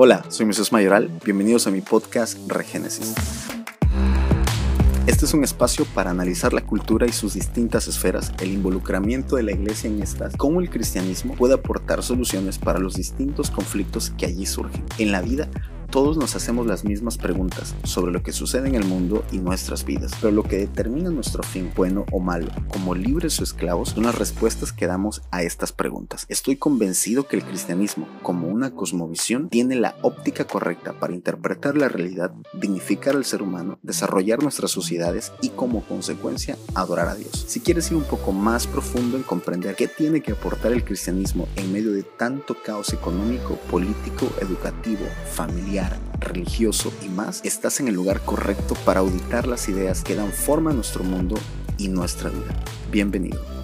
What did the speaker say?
Hola, soy Jesús Mayoral, bienvenidos a mi podcast Regénesis. Este es un espacio para analizar la cultura y sus distintas esferas, el involucramiento de la iglesia en estas, cómo el cristianismo puede aportar soluciones para los distintos conflictos que allí surgen. En la vida todos nos hacemos las mismas preguntas sobre lo que sucede en el mundo y nuestras vidas, pero lo que determina nuestro fin, bueno o malo, como libres o esclavos, son las respuestas que damos a estas preguntas. Estoy convencido que el cristianismo, como una cosmovisión, tiene la óptica correcta para interpretar la realidad, dignificar al ser humano, desarrollar nuestras sociedades y como consecuencia adorar a Dios. Si quieres ir un poco más profundo en comprender qué tiene que aportar el cristianismo en medio de tanto caos económico, político, educativo, religioso y más, estás en el lugar correcto para auditar las ideas que dan forma a nuestro mundo y nuestra vida. Bienvenido.